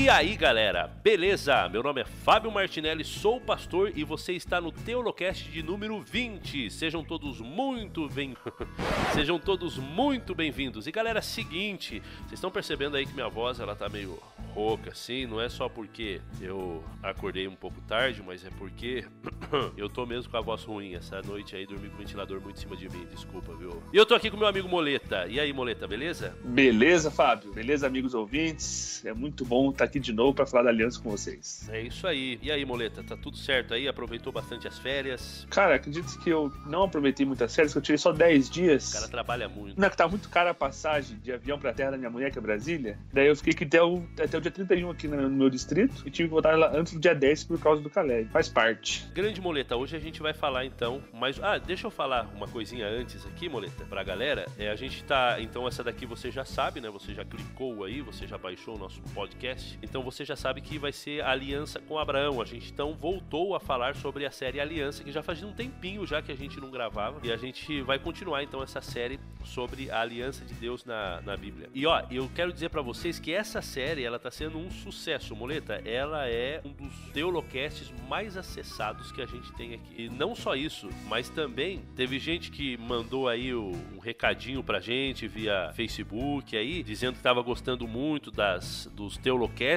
E aí galera, beleza? Meu nome é Fábio Martinelli, sou pastor e você está no Teolocast de número 20. Sejam todos muito bem Sejam todos muito bem-vindos. E galera, seguinte, vocês estão percebendo aí que minha voz ela tá meio rouca assim, não é só porque eu acordei um pouco tarde, mas é porque eu tô mesmo com a voz ruim essa noite aí, dormi com o ventilador muito em cima de mim, desculpa, viu? E eu tô aqui com meu amigo Moleta. E aí, Moleta, beleza? Beleza, Fábio. Beleza, amigos ouvintes. É muito bom estar aqui de novo para falar da aliança com vocês. É isso aí. E aí, Moleta, tá tudo certo aí? Aproveitou bastante as férias? Cara, acredito que eu não aproveitei muitas férias, que eu tirei só 10 dias. O cara trabalha muito. Não, é que tá muito cara a passagem de avião pra terra da minha mulher, que é Brasília. Daí eu fiquei que até o, até o dia 31 aqui no meu distrito e tive que voltar lá antes do dia 10 por causa do Caleb. Faz parte. Grande Moleta, hoje a gente vai falar então, mas ah, deixa eu falar uma coisinha antes aqui, Moleta, pra galera. É, a gente tá, então essa daqui você já sabe, né? Você já clicou aí, você já baixou o nosso podcast. Então você já sabe que vai ser a aliança com Abraão. A gente então voltou a falar sobre a série Aliança, que já fazia um tempinho já que a gente não gravava. E a gente vai continuar então essa série sobre a aliança de Deus na, na Bíblia. E ó, eu quero dizer para vocês que essa série ela tá sendo um sucesso, Moleta. Ela é um dos teolocasts mais acessados que a gente tem aqui. E não só isso, mas também teve gente que mandou aí o, um recadinho pra gente via Facebook aí, dizendo que tava gostando muito das dos teolocasts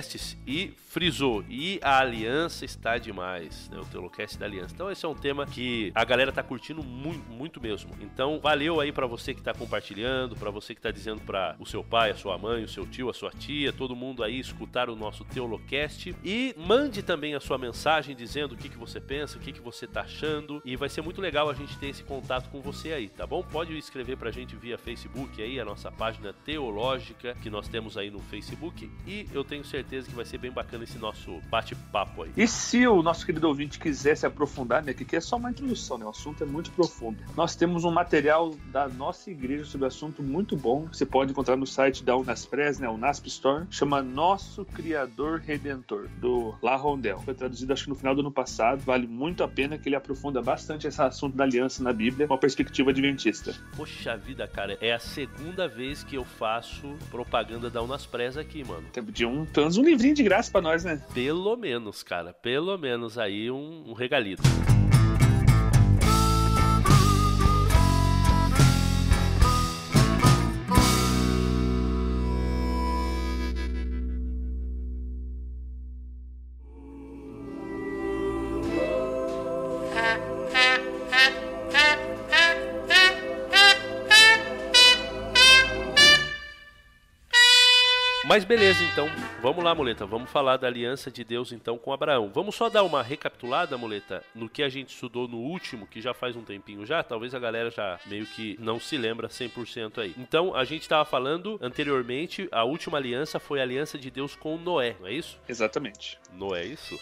e frisou. E a aliança está demais, né? O teolocast da aliança. Então esse é um tema que a galera tá curtindo muito, muito mesmo. Então valeu aí para você que tá compartilhando, para você que tá dizendo para o seu pai, a sua mãe, o seu tio, a sua tia, todo mundo aí escutar o nosso Teolocast e mande também a sua mensagem dizendo o que, que você pensa, o que, que você tá achando e vai ser muito legal a gente ter esse contato com você aí, tá bom? Pode escrever pra gente via Facebook aí, a nossa página teológica que nós temos aí no Facebook e eu tenho certeza que vai ser bem bacana esse nosso bate-papo aí. E se o nosso querido ouvinte quiser se aprofundar, né, que aqui é só uma introdução, né, o assunto é muito profundo. Nós temos um material da nossa igreja sobre o assunto muito bom, você pode encontrar no site da Unaspres, né, o Nasp Store, chama Nosso Criador Redentor, do La Rondel. Foi traduzido acho que no final do ano passado, vale muito a pena que ele aprofunda bastante esse assunto da aliança na Bíblia com a perspectiva adventista. Poxa vida, cara, é a segunda vez que eu faço propaganda da Unaspres aqui, mano. Tempo de um, pelo menos um livrinho de graça para nós, né? Pelo menos, cara, pelo menos aí um, um regalito. Mas beleza, então, vamos lá, muleta. Vamos falar da aliança de Deus então com Abraão. Vamos só dar uma recapitulada, muleta, no que a gente estudou no último, que já faz um tempinho já. Talvez a galera já meio que não se lembra 100% aí. Então, a gente estava falando anteriormente, a última aliança foi a aliança de Deus com Noé, não é isso? Exatamente. Não é isso?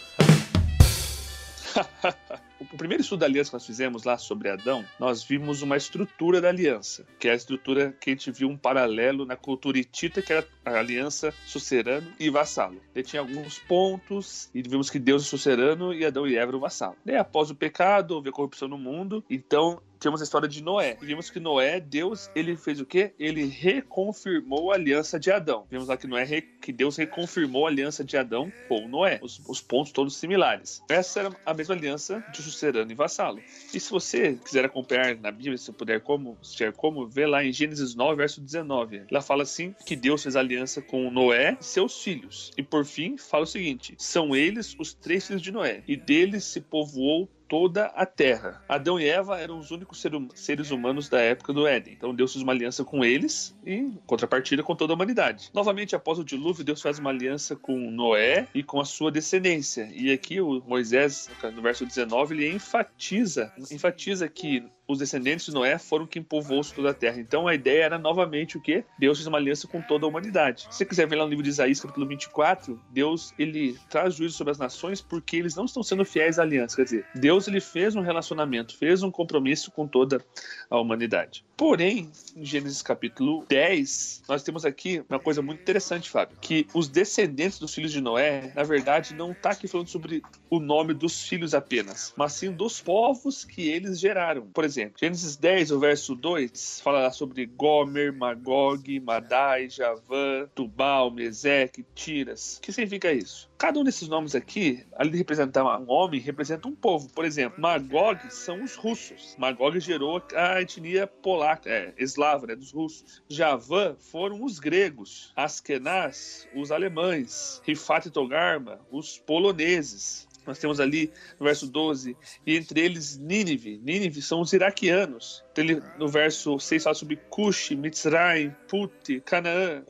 o primeiro estudo da aliança que nós fizemos lá sobre Adão, nós vimos uma estrutura da aliança, que é a estrutura que a gente viu um paralelo na cultura hitita, que era a aliança sucerano e vassalo. Ele tinha alguns pontos e vimos que Deus é sucerano e Adão e Eva eram vassalo. Daí, após o pecado, houve a corrupção no mundo, então temos a história de Noé. Vimos que Noé, Deus, ele fez o quê? Ele reconfirmou a aliança de Adão. Vimos lá que Noé, que Deus reconfirmou a aliança de Adão com Noé. Os, os pontos todos similares. Essa era a mesma aliança de sucerano e vassalo. E se você quiser acompanhar na Bíblia, se puder como, se tiver como, vê lá em Gênesis 9, verso 19. Ela fala assim que Deus fez aliança com Noé e seus filhos. E por fim, fala o seguinte: são eles os três filhos de Noé, e deles se povoou toda a terra. Adão e Eva eram os únicos seres humanos da época do Éden. Então Deus fez uma aliança com eles e, em contrapartida, com toda a humanidade. Novamente, após o dilúvio, Deus faz uma aliança com Noé e com a sua descendência. E aqui o Moisés, no verso 19, ele enfatiza, enfatiza que os descendentes de Noé foram quem povoou toda a terra. Então a ideia era novamente o que? Deus fez uma aliança com toda a humanidade. Se você quiser ver lá no livro de Isaías, capítulo 24, Deus ele traz juízo sobre as nações porque eles não estão sendo fiéis à aliança. Quer dizer, Deus ele fez um relacionamento, fez um compromisso com toda a humanidade. Porém, em Gênesis capítulo 10, nós temos aqui uma coisa muito interessante, Fábio, que os descendentes dos filhos de Noé, na verdade, não está aqui falando sobre o nome dos filhos apenas, mas sim dos povos que eles geraram. Por exemplo, Gênesis 10, o verso 2, fala sobre Gomer, Magog, Madai, Javã, Tubal, Meseque, Tiras. O que significa isso? Cada um desses nomes aqui, além de representar um homem, representa um povo. Por exemplo, Magog são os russos. Magog gerou a etnia polaca, é, eslava, né, dos russos. Javã foram os gregos. Askenaz, os alemães. Rifat e Togarma, os poloneses. Nós temos ali no verso 12, e entre eles Nínive. Nínive são os iraquianos. Ele, no verso 6 fala sobre Cush, Mitzrayim, Put, Canaã.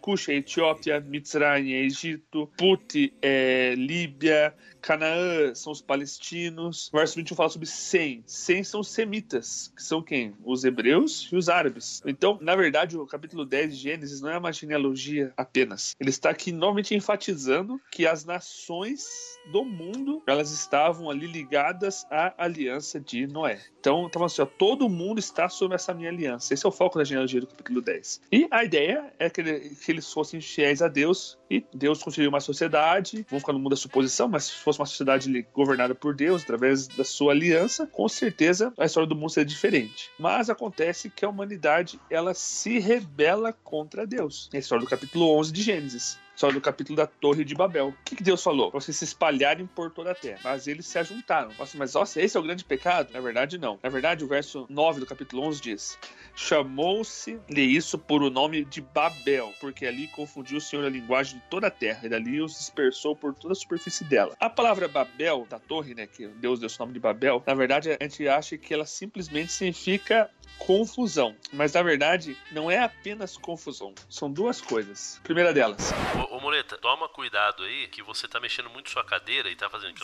Cush é Etiópia, Mitzrayim é Egito, Put é Líbia, Canaã são os palestinos. O verso 21 fala sobre Sem. Sem são os semitas, que são quem? Os hebreus e os árabes. Então, na verdade, o capítulo 10 de Gênesis não é uma genealogia apenas. Ele está aqui novamente enfatizando que as nações do mundo, elas estavam ali ligadas à aliança de Noé. Então, estava assim, ó, todo mundo está sob essa minha aliança. Esse é o foco da genealogia do capítulo 10. E a ideia é que, ele, que eles fossem fiéis a Deus e Deus construiu uma sociedade, vamos ficar no mundo da suposição, mas se fosse uma sociedade governada por Deus, através da sua aliança, com certeza a história do mundo seria diferente. Mas acontece que a humanidade, ela se rebela contra Deus. É a história do capítulo 11 de Gênesis só do capítulo da Torre de Babel. O que, que Deus falou? Pra vocês se espalharem por toda a terra. Mas eles se ajuntaram. Nossa, mas nossa, esse é o grande pecado? Na verdade, não. Na verdade, o verso 9 do capítulo 11 diz: Chamou-se-lhe isso por o nome de Babel, porque ali confundiu o Senhor a linguagem de toda a terra, e dali os dispersou por toda a superfície dela. A palavra Babel, da torre, né, que Deus deu o nome de Babel, na verdade a gente acha que ela simplesmente significa confusão. Mas na verdade, não é apenas confusão. São duas coisas. Primeira delas. Ô, ô Moleta, toma cuidado aí, que você tá mexendo muito sua cadeira e tá fazendo.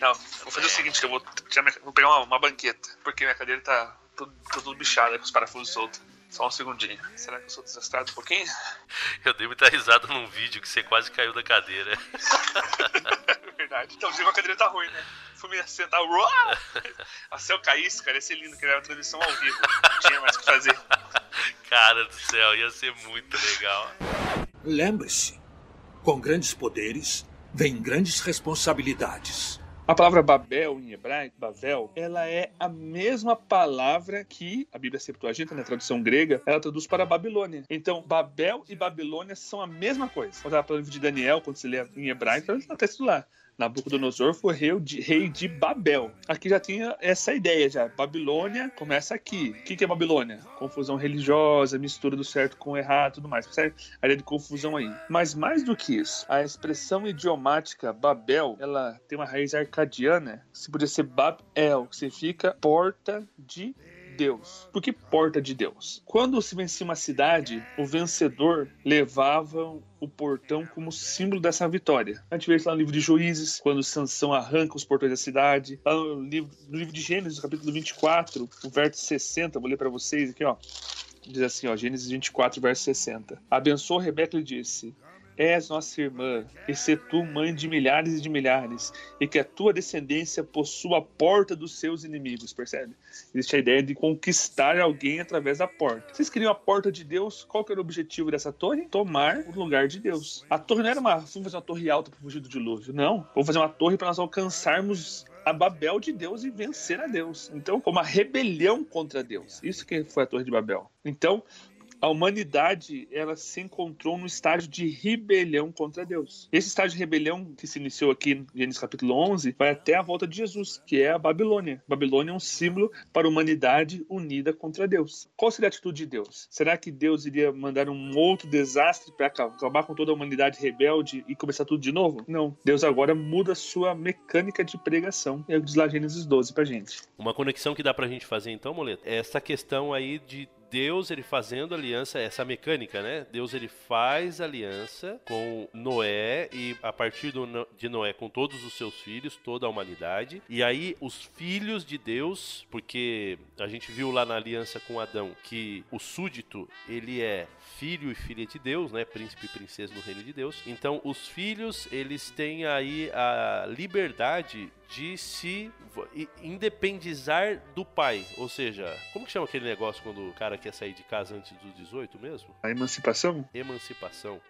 Não, vou fazer o seguinte: eu vou, vou pegar uma, uma banqueta, porque minha cadeira tá tudo, tudo bichada com os parafusos soltos. Só um segundinho. Será que eu sou desastrado um pouquinho? Eu dei muita risada num vídeo que você quase caiu da cadeira. Verdade. Então, a cadeira tá ruim, né? Fui me sentar. Uau! se eu caísse, cara, ia ser lindo, que era uma transmissão ao vivo. Não tinha mais o que fazer. Cara do céu, ia ser muito legal. Lembre-se: com grandes poderes vem grandes responsabilidades. A palavra Babel em hebraico, Babel, ela é a mesma palavra que a Bíblia Septuaginta, na tradução grega, ela traduz para Babilônia. Então, Babel e Babilônia são a mesma coisa. Quando ela para o livro de Daniel, quando você lê em hebraico, ela está escrito lá. Nabucodonosor foi rei de, rei de Babel. Aqui já tinha essa ideia já. Babilônia começa aqui. O que, que é Babilônia? Confusão religiosa, mistura do certo com o errado, tudo mais. Percebe? A ideia de confusão aí. Mas mais do que isso, a expressão idiomática Babel, ela tem uma raiz arcadiana. Se podia ser Babel, que significa porta de Deus. Por que porta de Deus? Quando se vencia uma cidade, o vencedor levava o portão como símbolo dessa vitória. A gente vê isso lá no livro de Juízes, quando Sansão arranca os portões da cidade. Lá no livro, no livro de Gênesis, capítulo 24, o verso 60, vou ler para vocês aqui, ó. Diz assim, ó, Gênesis 24, verso 60. Abençoou Rebeca e disse: És nossa irmã, e se tu mãe de milhares e de milhares, e que a tua descendência possua a porta dos seus inimigos, percebe? Existe a ideia de conquistar alguém através da porta. Vocês queriam a porta de Deus? Qual que era o objetivo dessa torre? Tomar o lugar de Deus. A torre não era uma, vamos fazer uma torre alta para fugir do dilúvio, não. Vamos fazer uma torre para nós alcançarmos a Babel de Deus e vencer a Deus. Então, uma rebelião contra Deus. Isso que foi a Torre de Babel. Então, a humanidade ela se encontrou no estágio de rebelião contra Deus. Esse estágio de rebelião que se iniciou aqui em Gênesis capítulo 11 vai até a volta de Jesus, que é a Babilônia. A Babilônia é um símbolo para a humanidade unida contra Deus. Qual seria a atitude de Deus? Será que Deus iria mandar um outro desastre para acabar com toda a humanidade rebelde e começar tudo de novo? Não. Deus agora muda sua mecânica de pregação. É o que diz lá Gênesis 12 pra gente. Uma conexão que dá pra gente fazer então, Moleta, é essa questão aí de Deus ele fazendo aliança, essa mecânica, né? Deus ele faz aliança com Noé e a partir do, de Noé com todos os seus filhos, toda a humanidade. E aí os filhos de Deus, porque a gente viu lá na aliança com Adão que o súdito ele é filho e filha de Deus, né? Príncipe e princesa no reino de Deus. Então os filhos eles têm aí a liberdade de se independizar do pai. Ou seja, como que chama aquele negócio quando o cara quer sair de casa antes dos 18 mesmo? A emancipação? Emancipação.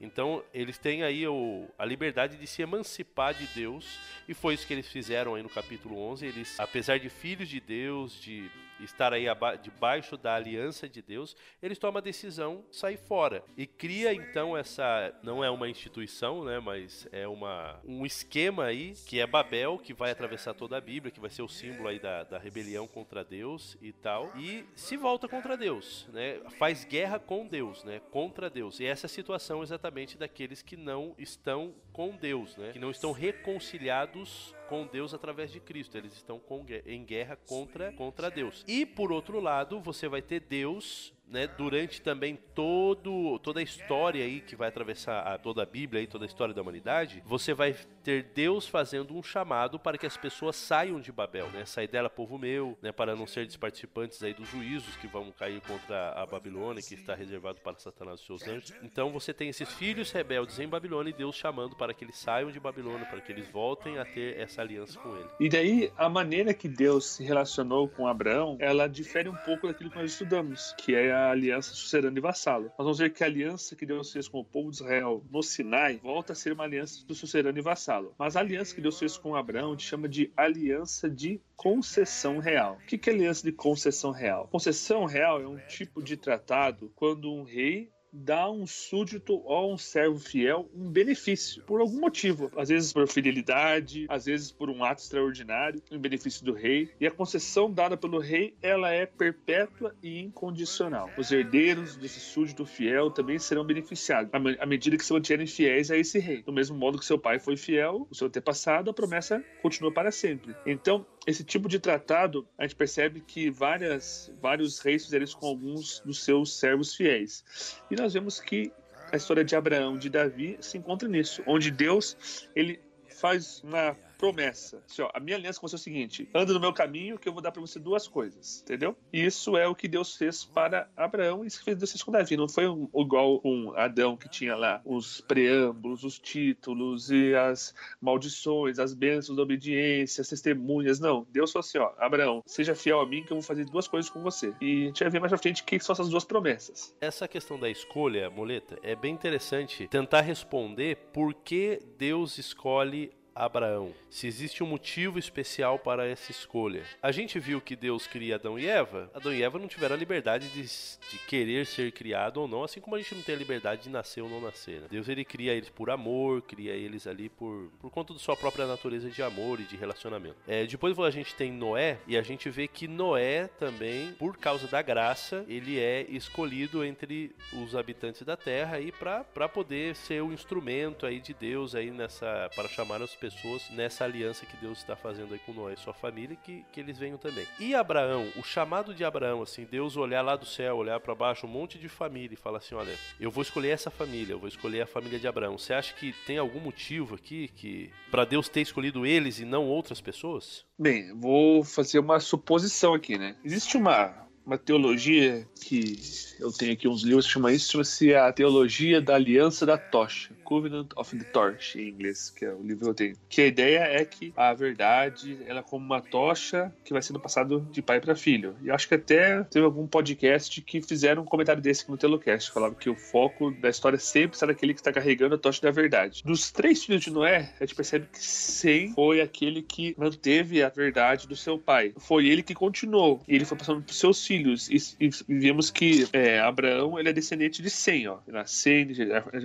Então, eles têm aí o, a liberdade de se emancipar de Deus, e foi isso que eles fizeram aí no capítulo 11. Eles, apesar de filhos de Deus, de estar aí debaixo da aliança de Deus, eles tomam a decisão de sair fora. E cria então essa, não é uma instituição, né, mas é uma, um esquema aí, que é Babel, que vai atravessar toda a Bíblia, que vai ser o símbolo aí da, da rebelião contra Deus e tal, e se volta contra Deus, né, faz guerra com Deus, né, contra Deus. E essa é a situação exatamente daqueles que não estão com Deus, né, que não estão reconciliados com Deus através de Cristo. Eles estão com, em guerra contra, contra Deus. E por outro lado, você vai ter Deus né, durante também todo, toda a história aí que vai atravessar a, toda a Bíblia e toda a história da humanidade, você vai ter Deus fazendo um chamado para que as pessoas saiam de Babel, né? Sai dela, povo meu, né, para não ser participantes aí dos juízos que vão cair contra a Babilônia, que está reservado para Satanás e seus anjos. Então você tem esses filhos rebeldes em Babilônia e Deus chamando para que eles saiam de Babilônia, para que eles voltem a ter essa aliança com ele. E daí a maneira que Deus se relacionou com Abraão, ela difere um pouco daquilo que nós estudamos, que é a aliança sucerana e vassalo. Nós vamos ver que a aliança que Deus fez com o povo de Israel no Sinai volta a ser uma aliança do sucerano e vassalo. Mas a aliança que Deus fez com Abraão chama de aliança de concessão real. O que é aliança de concessão real? Concessão real é um tipo de tratado quando um rei dá um súdito ou um servo fiel um benefício, por algum motivo. Às vezes por fidelidade, às vezes por um ato extraordinário, em benefício do rei. E a concessão dada pelo rei, ela é perpétua e incondicional. Os herdeiros desse súdito fiel também serão beneficiados, à medida que se mantiverem fiéis a esse rei. Do mesmo modo que seu pai foi fiel, o seu antepassado, a promessa continua para sempre. Então, esse tipo de tratado, a gente percebe que várias, vários reis fizeram isso com alguns dos seus servos fiéis. E nós vemos que a história de Abraão, de Davi, se encontra nisso, onde Deus ele faz uma promessa. Assim, ó, a minha aliança com você é o seguinte: anda no meu caminho que eu vou dar para você duas coisas, entendeu? E isso é o que Deus fez para Abraão e isso que fez Deus com Davi. Não foi um, igual com Adão que tinha lá os preâmbulos, os títulos e as maldições, as bênçãos da obediência, as testemunhas. Não, Deus falou assim: ó, Abraão, seja fiel a mim que eu vou fazer duas coisas com você. E a gente vai ver mais pra frente que são essas duas promessas. Essa questão da escolha, muleta, é bem interessante tentar responder por que Deus escolhe Abraão, se existe um motivo especial para essa escolha. A gente viu que Deus cria Adão e Eva. Adão e Eva não tiveram a liberdade de, de querer ser criado ou não, assim como a gente não tem a liberdade de nascer ou não nascer. Né? Deus ele cria eles por amor, cria eles ali por, por conta da sua própria natureza de amor e de relacionamento. É, depois a gente tem Noé e a gente vê que Noé também, por causa da graça, ele é escolhido entre os habitantes da terra e para poder ser o instrumento aí de Deus aí nessa para chamar as pessoas nessa aliança que Deus está fazendo aí com Noé e sua família, que, que eles venham também. E Abraão, o chamado de Abraão, assim, Deus olhar lá do céu, olhar para baixo, um monte de família e falar assim: olha, eu vou escolher essa família, eu vou escolher a família de Abraão. Você acha que tem algum motivo aqui que para Deus ter escolhido eles e não outras pessoas? Bem, vou fazer uma suposição aqui, né? Existe uma uma teologia que eu tenho aqui uns livros que chama isso, chama-se a teologia da aliança da tocha, Covenant of the Torch em inglês, que é o livro que eu tenho. Que a ideia é que a verdade, ela é como uma tocha que vai sendo passado de pai para filho. E acho que até teve algum podcast que fizeram um comentário desse no Telocast, falava que o foco da história sempre está naquele que está carregando a tocha da verdade. Dos três filhos de Noé, a gente percebe que Sem foi aquele que manteve a verdade do seu pai. Foi ele que continuou. E ele foi passando para seus filhos e, e vimos que é, Abraão ele é descendente de Sem, ó. Sem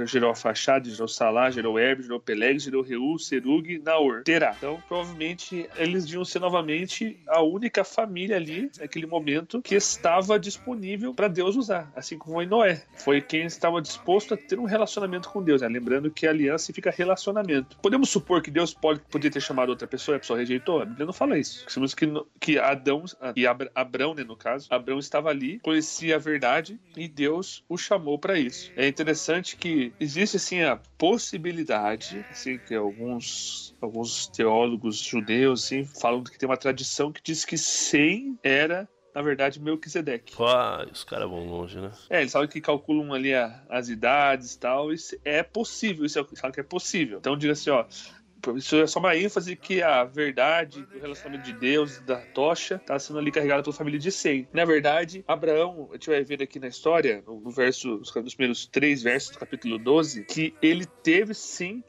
gerou a Fachada, gerou Salá, gerou Herb, gerou Peleg, gerou Reu, Serug, Naor, Terá. Então, provavelmente, eles deviam ser novamente a única família ali, naquele momento, que estava disponível para Deus usar, assim como em Noé. Foi quem estava disposto a ter um relacionamento com Deus, né? lembrando que aliança significa relacionamento. Podemos supor que Deus pode poder ter chamado outra pessoa e a pessoa rejeitou? A Bíblia não fala isso. Sabemos que, que Adão, e Abraão, né, no caso, Abraão estava ali, conhecia a verdade e Deus o chamou para isso. É interessante que existe assim a possibilidade, assim que alguns alguns teólogos judeus assim falam que tem uma tradição que diz que Sem era na verdade, Melquisedeque. Ah, os caras vão longe, né? É, eles sabem que calculam ali a, as idades e tal. Isso é possível, isso é, sabem que é possível. Então, diga assim, ó, isso é só uma ênfase que a verdade, o relacionamento de Deus, da tocha, está sendo ali carregada pela família de Sem. Na verdade, Abraão, a gente vai ver aqui na história, no verso, nos primeiros três versos do capítulo 12, que ele teve sim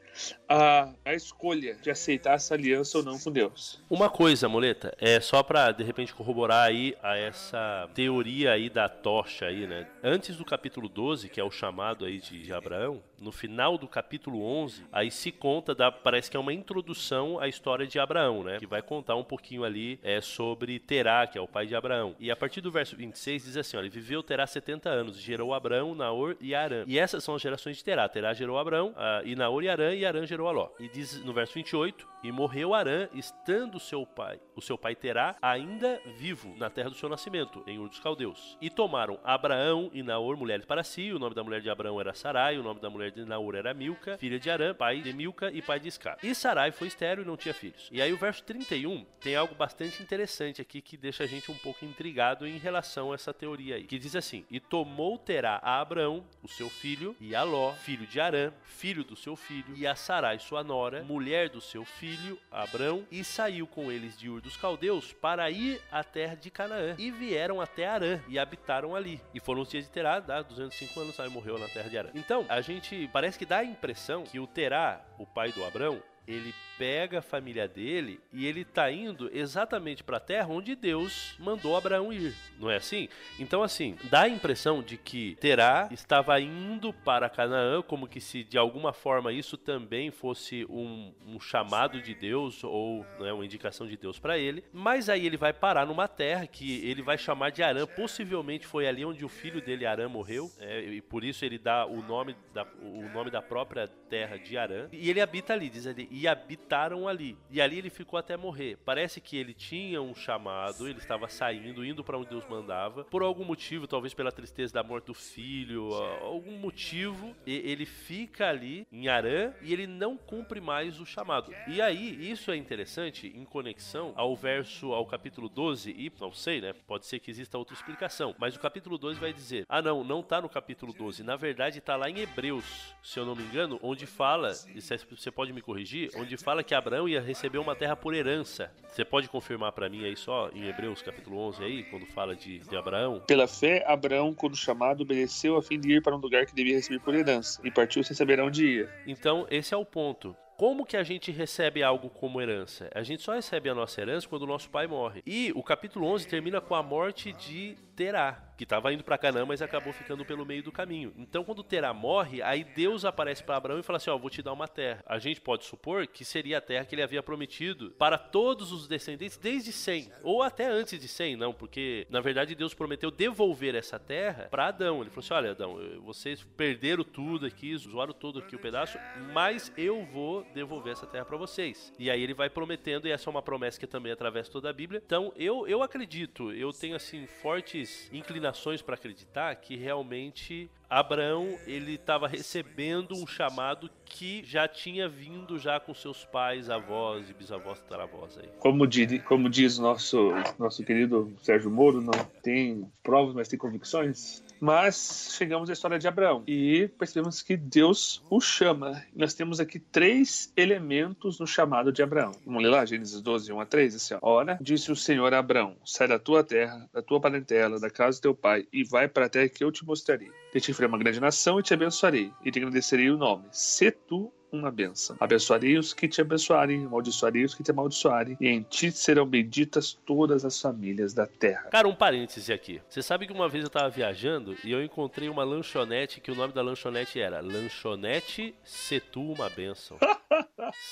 a, a escolha de aceitar essa aliança ou não com Deus. Uma coisa, Moleta, é só para de repente corroborar aí a essa teoria aí da tocha aí, né? Antes do capítulo 12, que é o chamado aí de, de Abraão, no final do capítulo 11, aí se conta parece que é uma introdução à história de Abraão, né? Que vai contar um pouquinho ali é sobre Terá, que é o pai de Abraão. E a partir do verso 26 diz assim, ó, ele viveu Terá 70 anos, gerou Abraão, Naor e Arã. E essas são as gerações de Terá. Terá gerou Abraão, uh, e Naor e Arã, e Arã gerou Aló. E diz no verso 28, e morreu Arã, estando seu pai, o seu pai Terá, ainda vivo na terra do seu nascimento, em Ur dos Caldeus. E tomaram Abraão e Naor mulheres para si, o nome da mulher de Abraão era Sarai, o nome da mulher de Naor era Milca, filha de Arã, pai de Milca e pai de Iscar. E Sarai foi estéril e não tinha filhos. E aí o verso 31 tem algo bastante interessante aqui que deixa a gente um pouco intrigado em relação a essa teoria aí, que diz assim, e tomou Terá a Abraão, o seu filho, e a Ló, filho de Arã, filho do seu filho, e a Sarai, sua nora, mulher do seu filho, Abrão, e saiu com eles de Ur dos Caldeus para ir à terra de Canaã. E vieram até Arã e habitaram ali. E foram os dias de Terá, dá 205 anos, aí morreu na terra de Arã. Então, a gente parece que dá a impressão que o Terá, o pai do Abrão, ele pega a família dele e ele está indo exatamente para a terra onde Deus mandou Abraão ir, não é assim? Então, assim, dá a impressão de que Terá estava indo para Canaã, como que se de alguma forma isso também fosse um, um chamado de Deus ou né, uma indicação de Deus para ele, mas aí ele vai parar numa terra que ele vai chamar de Arã, possivelmente foi ali onde o filho dele, Arã, morreu, é, e por isso ele dá o nome da, o nome da própria terra de Arã, e ele habita ali, diz ali, e habita habitaram ali. E ali ele ficou até morrer. Parece que ele tinha um chamado, ele estava saindo, indo para onde Deus mandava. Por algum motivo, talvez pela tristeza da morte do filho, algum motivo, ele fica ali em Arã e ele não cumpre mais o chamado. E aí, isso é interessante em conexão ao verso, ao capítulo 12, e não sei, né? Pode ser que exista outra explicação, mas o capítulo 12 vai dizer: ah, não, não tá no capítulo 12, na verdade tá lá em Hebreus, se eu não me engano, onde fala, e você pode me corrigir, onde fala fala que Abraão ia receber uma terra por herança. Você pode confirmar para mim aí só em Hebreus capítulo 11 aí, quando fala de, de Abraão? Pela fé, Abraão, quando chamado, obedeceu a fim de ir para um lugar que devia receber por herança, e partiu sem saber onde ia. Então, esse é o ponto. Como que a gente recebe algo como herança? A gente só recebe a nossa herança quando o nosso pai morre. E o capítulo 11 termina com a morte de Terá, que estava indo para Canaã, mas acabou ficando pelo meio do caminho. Então, quando Terá morre, aí Deus aparece para Abraão e fala assim: Ó, vou te dar uma terra. A gente pode supor que seria a terra que ele havia prometido para todos os descendentes desde 100, ou até antes de 100, não, porque na verdade Deus prometeu devolver essa terra para Adão. Ele falou assim: Olha, Adão, vocês perderam tudo aqui, zoaram todo aqui o pedaço, mas eu vou devolver essa terra para vocês. E aí ele vai prometendo, e essa é uma promessa que também atravessa toda a Bíblia. Então, eu, eu acredito, eu tenho assim fortes inclinações inclinações para acreditar que realmente Abraão ele estava recebendo um chamado que já tinha vindo já com seus pais, avós e bisavós, taravós aí. Como como diz nosso nosso querido Sérgio Moro, não tem provas, mas tem convicções. Mas chegamos à história de Abraão e percebemos que Deus o chama. Nós temos aqui três elementos no chamado de Abraão. Vamos ler lá, Gênesis 12, 1 a 3. Assim. Ora, disse o Senhor a Abraão: Sai da tua terra, da tua parentela, da casa do teu pai, e vai para a terra que eu te mostrarei. Te farei uma grande nação e te abençoarei, e te agradecerei o nome. Se tu uma bênção. Abençoarei os que te abençoarem, amaldiçoarei os que te amaldiçoarem, e em ti serão benditas todas as famílias da terra. Cara, um parêntese aqui. Você sabe que uma vez eu tava viajando e eu encontrei uma lanchonete que o nome da lanchonete era Lanchonete Setu uma bênção.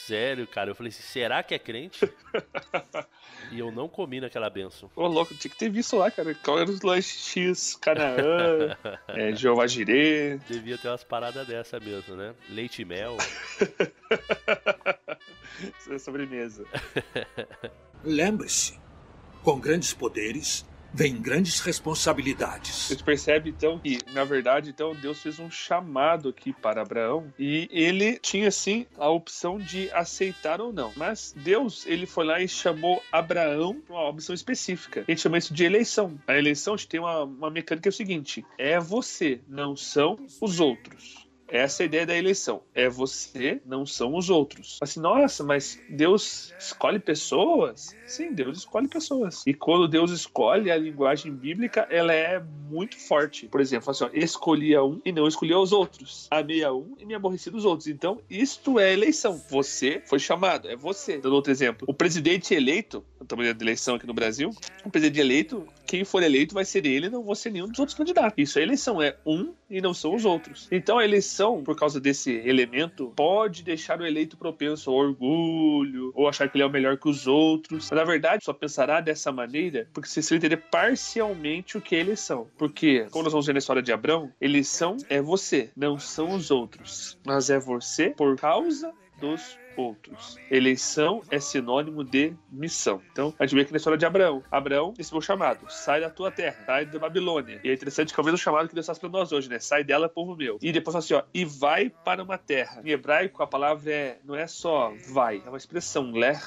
Sério, cara. Eu falei assim, será que é crente? e eu não comi naquela benção. Ô, louco, tinha que ter visto lá, cara. Qual era os lanches X, Canaã, é, Jeová Jirê. Devia ter umas paradas dessa mesmo, né? Leite e mel. Isso é sobremesa. Lembre-se, com grandes poderes vem grandes responsabilidades. Gente percebe então que, na verdade, então Deus fez um chamado aqui para Abraão e ele tinha sim a opção de aceitar ou não. Mas Deus, ele foi lá e chamou Abraão para uma opção específica. Gente chama isso de eleição. A eleição tem uma, uma mecânica é o seguinte: é você, não são os outros. Essa é a ideia da eleição. É você, não são os outros. Assim, nossa, mas Deus escolhe pessoas? Sim, Deus escolhe pessoas. E quando Deus escolhe, a linguagem bíblica, ela é muito forte. Por exemplo, assim, ó, escolhi a um e não escolhi os outros. Amei a um e me aborreci dos outros. Então, isto é eleição. Você foi chamado, é você. Dando outro exemplo. O presidente eleito, estamos de eleição aqui no Brasil, o presidente eleito, quem for eleito vai ser ele, não vou ser nenhum dos outros candidatos. Isso é eleição, é um e não são os outros. Então a eleição, por causa desse elemento, pode deixar o eleito propenso ao orgulho ou achar que ele é o melhor que os outros. Mas na verdade, só pensará dessa maneira porque você entender parcialmente o que é eleição. Porque, como nós vamos ver na história de Abraão, eleição é você, não são os outros. Mas é você por causa dos outros. Eleição é sinônimo de missão. Então, a gente vê aqui na história de Abraão. Abraão recebeu o chamado: sai da tua terra, sai da Babilônia. E é interessante que é o mesmo chamado que Deus faz para nós hoje, né? Sai dela, povo meu. E depois assim, ó, e vai para uma terra. Em hebraico, a palavra é, não é só vai, é uma expressão, ler.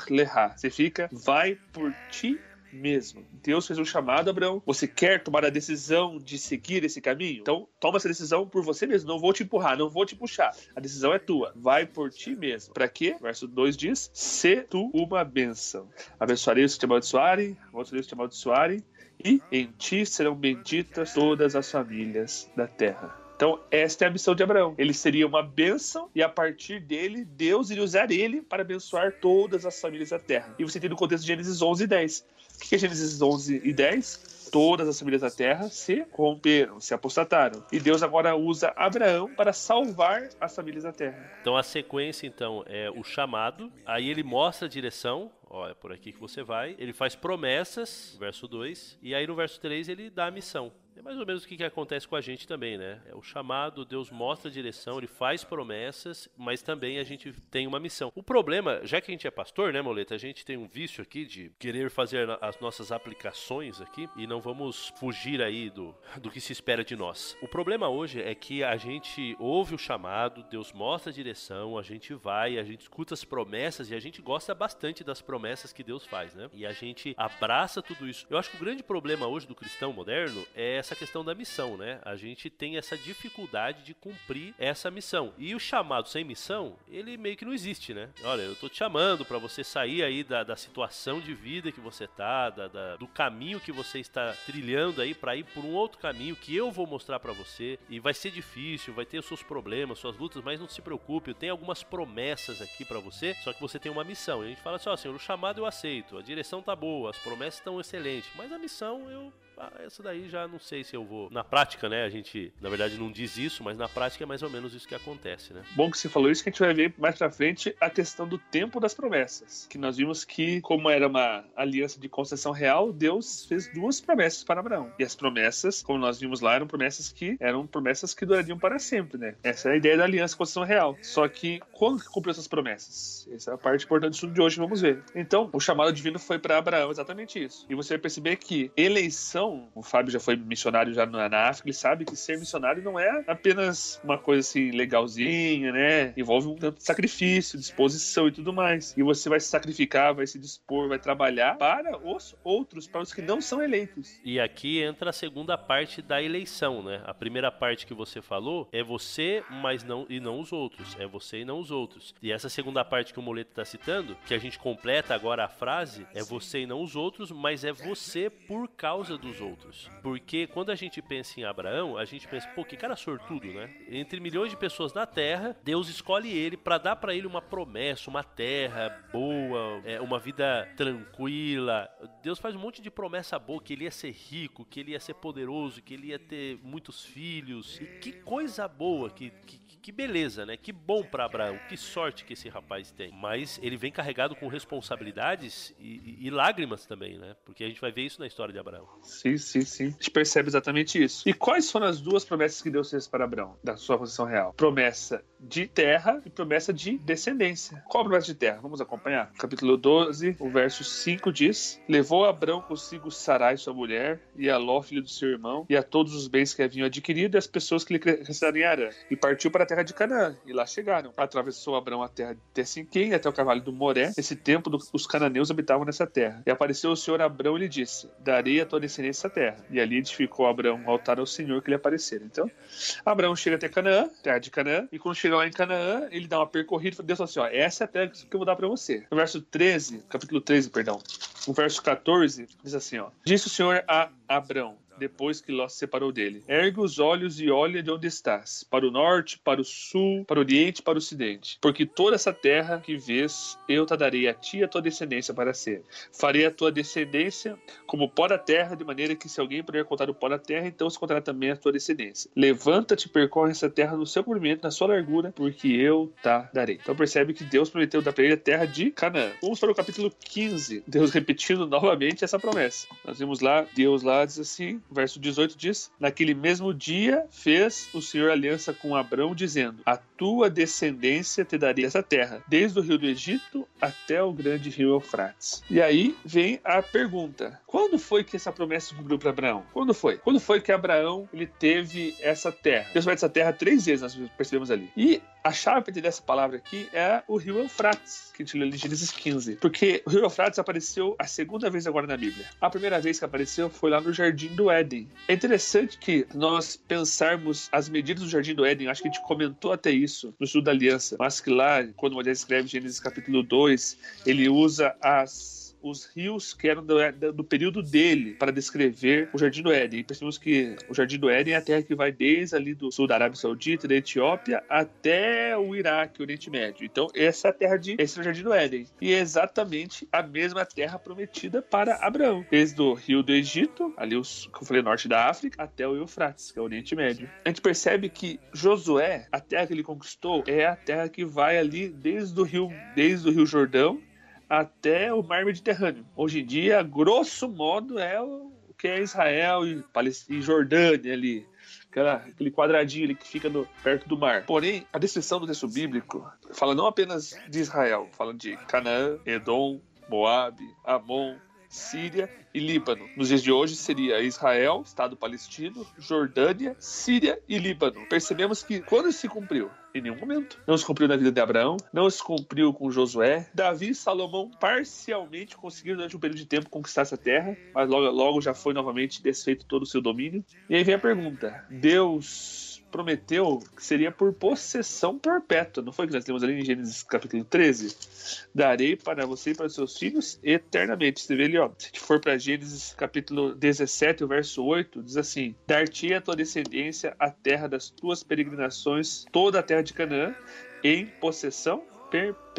Você fica, vai por ti mesmo. Deus fez um chamado, Abraão. Você quer tomar a decisão de seguir esse caminho? Então, toma essa decisão por você mesmo. Não vou te empurrar, não vou te puxar. A decisão é tua. Vai por ti mesmo. Para quê? Verso 2 diz: Se tu uma bênção. Abençoarei os que te amaldiçoarem, amaldiçoarei os que te amaldiçoarem, e em ti serão benditas todas as famílias da terra. Então, esta é a missão de Abraão. Ele seria uma bênção e a partir dele, Deus iria usar ele para abençoar todas as famílias da terra. E você tem no contexto de Gênesis 11 e 10. O que é Gênesis 11 e 10? Todas as famílias da terra se corromperam, se apostataram. E Deus agora usa Abraão para salvar as famílias da terra. Então a sequência então é o chamado, aí ele mostra a direção, ó, é por aqui que você vai. Ele faz promessas, verso 2, e aí no verso 3 ele dá a missão. É mais ou menos o que, que acontece com a gente também, né? É o chamado, Deus mostra a direção, ele faz promessas, mas também a gente tem uma missão. O problema, já que a gente é pastor, né, Moleta? A gente tem um vício aqui de querer fazer as nossas aplicações aqui e não vamos fugir aí do, do que se espera de nós. O problema hoje é que a gente ouve o chamado, Deus mostra a direção, a gente vai, a gente escuta as promessas e a gente gosta bastante das promessas que Deus faz, né? E a gente abraça tudo isso. Eu acho que o grande problema hoje do cristão moderno é essa essa questão da missão, né? A gente tem essa dificuldade de cumprir essa missão. E o chamado sem missão, ele meio que não existe, né? Olha, eu tô te chamando para você sair aí da, da situação de vida que você tá, da, da do caminho que você está trilhando aí para ir por um outro caminho que eu vou mostrar para você. E vai ser difícil, vai ter os seus problemas, suas lutas, mas não se preocupe, eu tenho algumas promessas aqui para você, só que você tem uma missão. E a gente fala assim, ó, Senhor, o chamado eu aceito, a direção tá boa, as promessas estão excelentes, mas a missão eu ah, essa daí já não sei se eu vou. Na prática, né? A gente, na verdade, não diz isso, mas na prática é mais ou menos isso que acontece, né? Bom que você falou isso, que a gente vai ver mais pra frente a questão do tempo das promessas. Que nós vimos que, como era uma aliança de concessão real, Deus fez duas promessas para Abraão. E as promessas, como nós vimos lá, eram promessas que eram promessas que durariam para sempre, né? Essa é a ideia da aliança concessão real. Só que quando que cumpriu essas promessas? Essa é a parte importante do estudo de hoje, vamos ver. Então, o chamado divino foi para Abraão, exatamente isso. E você vai perceber que eleição missão, o Fábio já foi missionário já na, África, ele sabe que ser missionário não é apenas uma coisa assim legalzinha, né? Envolve um tanto de sacrifício, disposição e tudo mais. E você vai se sacrificar, vai se dispor, vai trabalhar para os outros, para os que não são eleitos. E aqui entra a segunda parte da eleição, né? A primeira parte que você falou é você, mas não e não os outros. É você e não os outros. E essa segunda parte que o Moleto está citando, que a gente completa agora a frase, é você e não os outros, mas é você por causa dos outros. Porque quando a gente pensa em Abraão, a gente pensa, pô, que cara sortudo, né? Entre milhões de pessoas na terra, Deus escolhe ele para dar para ele uma promessa, uma terra boa, é, uma vida tranquila. Deus faz um monte de promessa boa, que ele ia ser rico, que ele ia ser poderoso, que ele ia ter muitos filhos. E que coisa boa, que, que, que beleza, né? Que bom para Abraão, que sorte que esse rapaz tem. Mas ele vem carregado com responsabilidades e, e, e lágrimas também, né? Porque a gente vai ver isso na história de Abraão. Sim. Sim, sim. A gente percebe exatamente isso. E quais foram as duas promessas que Deus fez para Abraão, da sua posição real? Promessa de terra e promessa de descendência. Qual a promessa de terra? Vamos acompanhar. Capítulo 12, o verso 5 diz: Levou Abrão consigo Sarai, sua mulher, e a Ló, filho do seu irmão, e a todos os bens que haviam adquirido, e as pessoas que lhe restaram em Arã. E partiu para a terra de Canaã, e lá chegaram. Atravessou Abrão a terra de Tessinquém, até o cavalo do Moré. Nesse tempo, os cananeus habitavam nessa terra. E apareceu o Senhor Abrão e lhe disse: Darei a tua descendência essa terra. E ali edificou Abrão um altar ao Senhor que lhe aparecera. Então, Abraão chega até Canaã, terra de Canaã, e quando chega lá em Canaã, ele dá uma percorrida e Deus fala assim, ó, essa é a terra que eu vou dar para você. No verso 13, capítulo 13, perdão, no verso 14, diz assim, ó, disse o Senhor a Abrão, depois que Ló se separou dele. Ergue os olhos e olha de onde estás, para o norte, para o sul, para o oriente, para o ocidente. Porque toda essa terra que vês, eu te darei a ti e a tua descendência para ser. Farei a tua descendência como pó da terra, de maneira que se alguém puder contar o pó da terra, então se contará também a tua descendência. Levanta-te e percorre essa terra no seu comprimento, na sua largura, porque eu te darei. Então percebe que Deus prometeu dar para ele a terra de Canaã. Vamos para o capítulo 15, Deus repetindo novamente essa promessa. Nós vimos lá, Deus lá diz assim, verso 18 diz: Naquele mesmo dia fez o Senhor aliança com Abrão, dizendo: A tua descendência te daria essa terra, desde o rio do Egito até o grande rio Eufrates. E aí vem a pergunta: quando foi que essa promessa se cumpriu para Abraão? Quando foi? Quando foi que Abraão ele teve essa terra? Deus vai essa terra três vezes, nós percebemos ali. E a chave para entender essa palavra aqui é o rio Eufrates, que a gente lê em Gênesis 15. Porque o rio Eufrates apareceu a segunda vez agora na Bíblia. A primeira vez que apareceu foi lá no Jardim do Éden. É interessante que nós pensarmos as medidas do Jardim do Éden, acho que a gente comentou até isso no estudo da aliança, mas que lá, quando Moisés escreve Gênesis capítulo 2, ele usa as os rios que eram do, do, período dele para descrever o Jardim do Éden. E percebemos que o Jardim do Éden é a terra que vai desde ali do sul da Arábia Saudita, da Etiópia, até o Iraque, o Oriente Médio. Então, essa é a terra de. Esse é o Jardim do Éden. E é exatamente a mesma terra prometida para Abraão. Desde o rio do Egito, ali, os, como eu falei, norte da África, até o Eufrates, que é o Oriente Médio. A gente percebe que Josué, a terra que ele conquistou, é a terra que vai ali desde o rio, desde o rio Jordão até o mar Mediterrâneo. Hoje em dia, grosso modo, é o que é Israel e, e Jordânia ali. Aquela, aquele quadradinho ali que fica no, perto do mar. Porém, a descrição do texto bíblico fala não apenas de Israel, fala de Canaã, Edom, Moabe, Amon, Síria e Líbano. Nos dias de hoje seria Israel, Estado palestino, Jordânia, Síria e Líbano. Percebemos que quando se cumpriu? Em nenhum momento. Não se cumpriu na vida de Abraão, não se cumpriu com Josué. Davi e Salomão parcialmente conseguiram durante um período de tempo conquistar essa terra, mas logo, logo já foi novamente desfeito todo o seu domínio. E aí vem a pergunta: Deus prometeu que seria por possessão perpétua. Não foi que nós temos ali em Gênesis capítulo 13? Darei para você e para os seus filhos eternamente. Você vê ali, ó. Se for para Gênesis capítulo 17, o verso 8, diz assim: Dar-te a tua descendência a terra das tuas peregrinações, toda a terra de Canaã, em possessão perpétua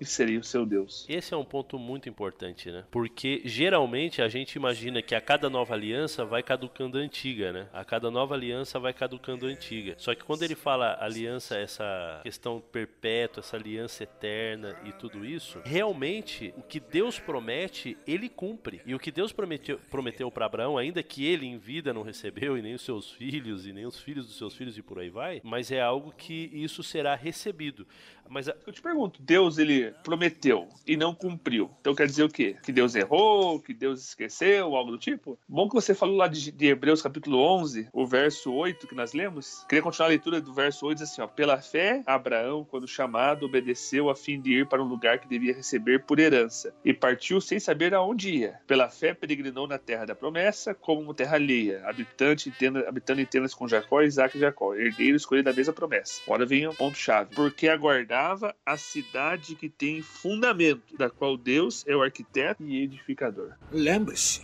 e seria o seu Deus. Esse é um ponto muito importante, né? Porque geralmente a gente imagina que a cada nova aliança vai caducando a antiga, né? A cada nova aliança vai caducando a antiga. Só que quando ele fala aliança, essa questão perpétua, essa aliança eterna e tudo isso, realmente o que Deus promete, ele cumpre. E o que Deus prometeu, prometeu para Abraão, ainda que ele em vida não recebeu, e nem os seus filhos, e nem os filhos dos seus filhos e por aí vai, mas é algo que isso será recebido. Mas eu te pergunto, Deus ele prometeu e não cumpriu. Então quer dizer o quê? Que Deus errou, que Deus esqueceu, algo do tipo? Bom que você falou lá de, de Hebreus capítulo 11, o verso 8 que nós lemos. Queria continuar a leitura do verso 8, diz assim, ó. Pela fé, Abraão, quando chamado, obedeceu a fim de ir para um lugar que devia receber por herança e partiu sem saber aonde ia. Pela fé, peregrinou na terra da promessa, como uma terra alheia, habitante, tenda, habitando em tendas com Jacó, Isaac e Jacó, herdeiro escolhido da mesma promessa. Agora vem o ponto-chave. Porque aguardava a cidade que tem fundamento, da qual Deus é o arquiteto e edificador. Lembre-se,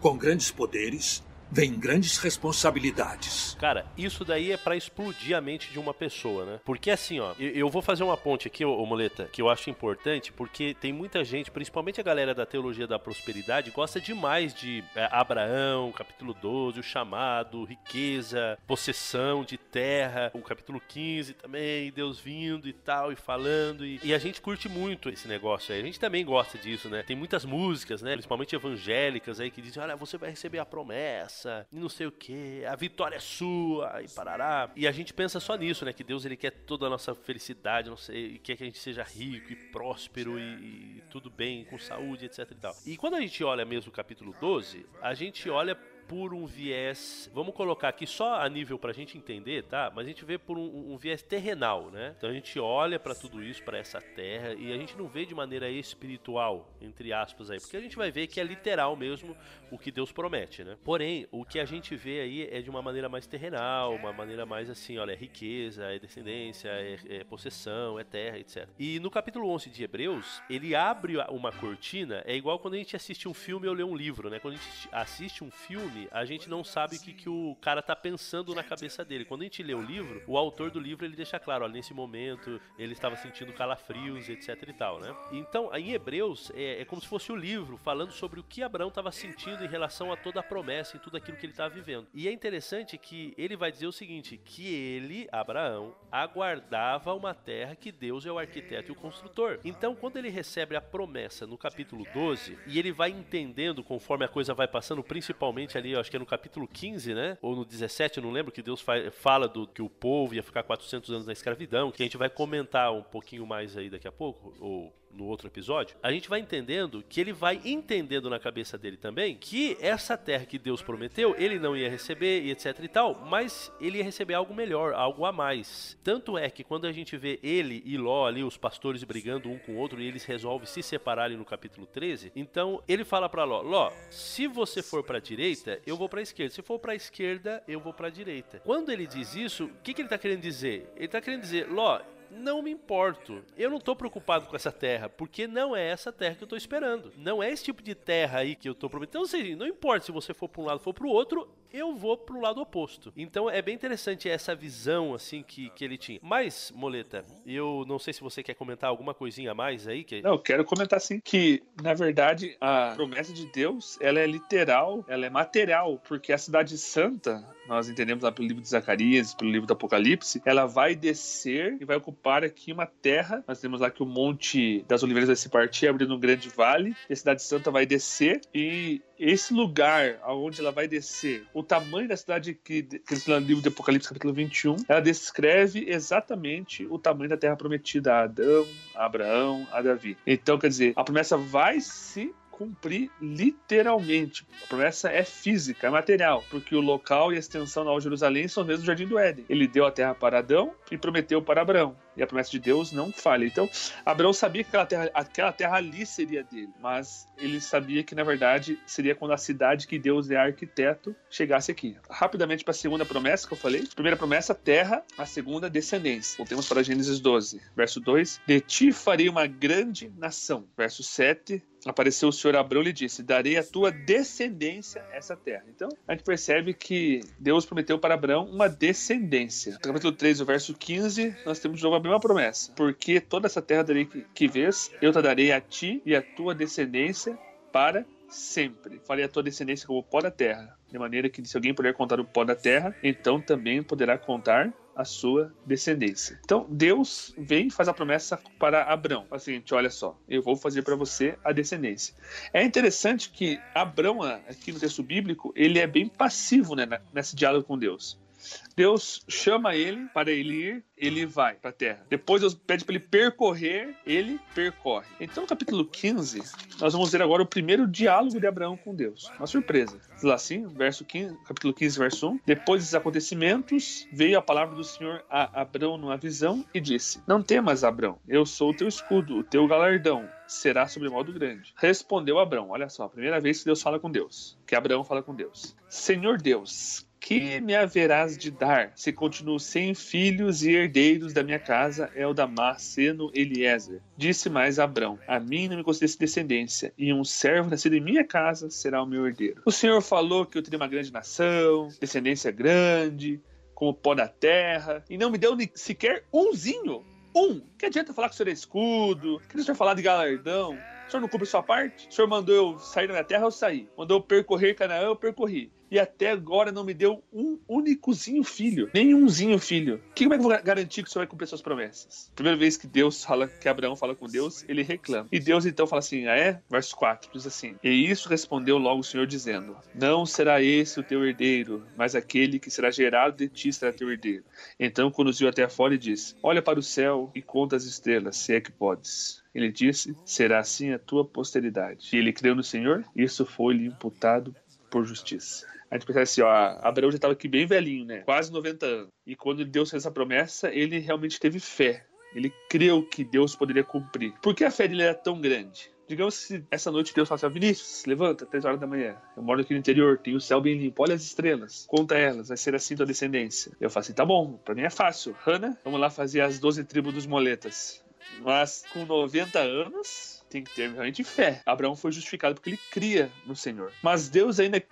com grandes poderes vem grandes responsabilidades. Cara, isso daí é para explodir a mente de uma pessoa, né? Porque assim, ó, eu, eu vou fazer uma ponte aqui, ô, ô Moleta, que eu acho importante, porque tem muita gente, principalmente a galera da teologia da prosperidade, gosta demais de é, Abraão, capítulo 12, o chamado, riqueza, possessão de terra, o capítulo 15 também, Deus vindo e tal, e falando, e, e a gente curte muito esse negócio aí. A gente também gosta disso, né? Tem muitas músicas, né? Principalmente evangélicas aí, que dizem, olha, você vai receber a promessa e não sei o que, a vitória é sua, e parará. E a gente pensa só nisso, né? Que Deus ele quer toda a nossa felicidade, não sei, e quer que a gente seja rico e próspero e, e tudo bem, com saúde, etc e tal. E quando a gente olha mesmo o capítulo 12, a gente olha por um viés, vamos colocar aqui só a nível para a gente entender, tá? Mas a gente vê por um, um viés terrenal, né? Então a gente olha para tudo isso, para essa terra, e a gente não vê de maneira espiritual, entre aspas aí, porque a gente vai ver que é literal mesmo o que Deus promete, né? Porém, o que a gente vê aí é de uma maneira mais terrenal, uma maneira mais assim, olha, é riqueza, é descendência, é, é possessão, é terra, etc. E no capítulo 11 de Hebreus, ele abre uma cortina, é igual quando a gente assiste um filme ou lê um livro, né? Quando a gente assiste um filme, filme, a gente não sabe o que, que o cara tá pensando na cabeça dele. Quando a gente lê o livro, o autor do livro ele deixa claro, olha, nesse momento ele estava sentindo calafrios, etc e tal, né? Então, em Hebreus, é, é como se fosse o livro falando sobre o que Abraão estava sentindo em relação a toda a promessa, em tudo aquilo que ele estava vivendo. E é interessante que ele vai dizer o seguinte, que ele, Abraão, aguardava uma terra que Deus é o arquiteto e o construtor. Então, quando ele recebe a promessa no capítulo 12, e ele vai entendendo conforme a coisa vai passando, principalmente ali ali, acho que é no capítulo 15, né? Ou no 17, eu não lembro, que Deus fala do que o povo ia ficar 400 anos na escravidão, que a gente vai comentar um pouquinho mais aí daqui a pouco, ou no outro episódio, a gente vai entendendo que ele vai entendendo na cabeça dele também que essa terra que Deus prometeu, ele não ia receber e etc e tal, mas ele ia receber algo melhor, algo a mais. Tanto é que quando a gente vê ele e Ló ali, os pastores brigando um com o outro, e eles resolvem se separarem no capítulo 13, então ele fala para Ló, Ló, se você for para a direita, eu vou para a esquerda. Se for para a esquerda, eu vou para a direita. Quando ele diz isso, o que, que ele está querendo dizer? Ele está querendo dizer, Ló, não me importo. Eu não tô preocupado com essa terra, porque não é essa terra que eu tô esperando. Não é esse tipo de terra aí que eu tô prometendo. Então, assim, não importa se você for para um lado ou for para o outro, eu vou pro lado oposto. Então é bem interessante essa visão assim que, que ele tinha. Mas, Moleta, eu não sei se você quer comentar alguma coisinha a mais aí. Que... Não, eu quero comentar assim que, na verdade, a promessa de Deus, ela é literal, ela é material, porque a cidade santa, nós entendemos lá pelo livro de Zacarias, pelo livro do Apocalipse, ela vai descer e vai ocupar aqui uma terra. Nós temos lá que o Monte das Oliveiras vai se partir, abrindo um grande vale, e a cidade santa vai descer, e esse lugar aonde ela vai descer, o tamanho da cidade que, que no livro de Apocalipse, capítulo 21, ela descreve exatamente o tamanho da terra prometida a Adão, a Abraão, a Davi. Então, quer dizer, a promessa vai se cumprir literalmente. A promessa é física, é material, porque o local e a extensão Nova Jerusalém são os mesmos do Jardim do Éden. Ele deu a terra para Adão e prometeu para Abraão. E a promessa de Deus não falha. Então, Abraão sabia que aquela terra, aquela terra ali seria dele, mas ele sabia que, na verdade, seria quando a cidade que Deus é arquiteto chegasse aqui. Rapidamente para a segunda promessa que eu falei. Primeira promessa, terra. A segunda, descendência. Voltemos para Gênesis 12, verso 2. De ti farei uma grande nação. Verso 7, apareceu o Senhor Abraão e lhe disse: Darei a tua descendência essa terra. Então, a gente percebe que Deus prometeu para Abraão uma descendência. No capítulo 3, o verso 15, nós temos de novo a mesma promessa: Porque toda essa terra darei que, que vês, eu te darei a ti e a tua descendência para sempre. Falei a tua descendência como pó da terra, de maneira que se alguém puder contar o pó da terra, então também poderá contar a sua descendência. Então, Deus vem e faz a promessa para Abraão. Fala o seguinte, olha só, eu vou fazer para você a descendência. É interessante que Abraão, aqui no texto bíblico, ele é bem passivo né, nesse diálogo com Deus. Deus chama ele para ele ir, ele vai para a terra. Depois Deus pede para ele percorrer, ele percorre. Então, no capítulo 15, nós vamos ver agora o primeiro diálogo de Abraão com Deus. Uma surpresa. Diz lá assim, verso 15, capítulo 15, verso 1. Depois desses acontecimentos, veio a palavra do Senhor a Abraão numa visão e disse: Não temas, Abraão, eu sou o teu escudo, o teu galardão será sobre modo grande. Respondeu Abraão, olha só, a primeira vez que Deus fala com Deus, que Abraão fala com Deus. Senhor Deus, que me haverás de dar se continuo sem filhos e herdeiros da minha casa, é o Damasceno Eliezer? Disse mais Abrão: A mim não me concedesse descendência, e um servo nascido em minha casa será o meu herdeiro. O Senhor falou que eu teria uma grande nação, descendência grande, como o pó da terra, e não me deu sequer umzinho. Um. Que adianta falar que o senhor é escudo? Que adianta falar de galardão? O senhor não cumpre sua parte? O senhor mandou eu sair da minha terra, eu saí. Mandou eu percorrer Canaã, eu percorri. E até agora não me deu um únicozinho filho. Nenhumzinho filho. Que, como é que eu vou garantir que o Senhor vai cumprir suas promessas? Primeira vez que Deus fala, que Abraão fala com Deus, ele reclama. E Deus então fala assim: Ah, é? Verso 4 diz assim: E isso respondeu logo o Senhor, dizendo: Não será esse o teu herdeiro, mas aquele que será gerado de ti será teu herdeiro. Então conduziu até fora e disse: Olha para o céu e conta as estrelas, se é que podes. Ele disse: Será assim a tua posteridade. E ele creu no Senhor, isso foi-lhe imputado por justiça. A gente pensa assim, ó, Abraão já estava aqui bem velhinho, né? Quase 90 anos. E quando Deus fez essa promessa, ele realmente teve fé. Ele creu que Deus poderia cumprir. Por que a fé dele era tão grande? Digamos se essa noite Deus falasse, assim, Vinícius, levanta, três horas da manhã. Eu moro aqui no interior, tem o céu bem limpo, olha as estrelas, conta elas, vai ser assim tua descendência. Eu falo assim, tá bom, pra mim é fácil. Hannah, vamos lá fazer as 12 tribos dos moletas. Mas com 90 anos, tem que ter realmente fé. Abraão foi justificado porque ele cria no Senhor. Mas Deus ainda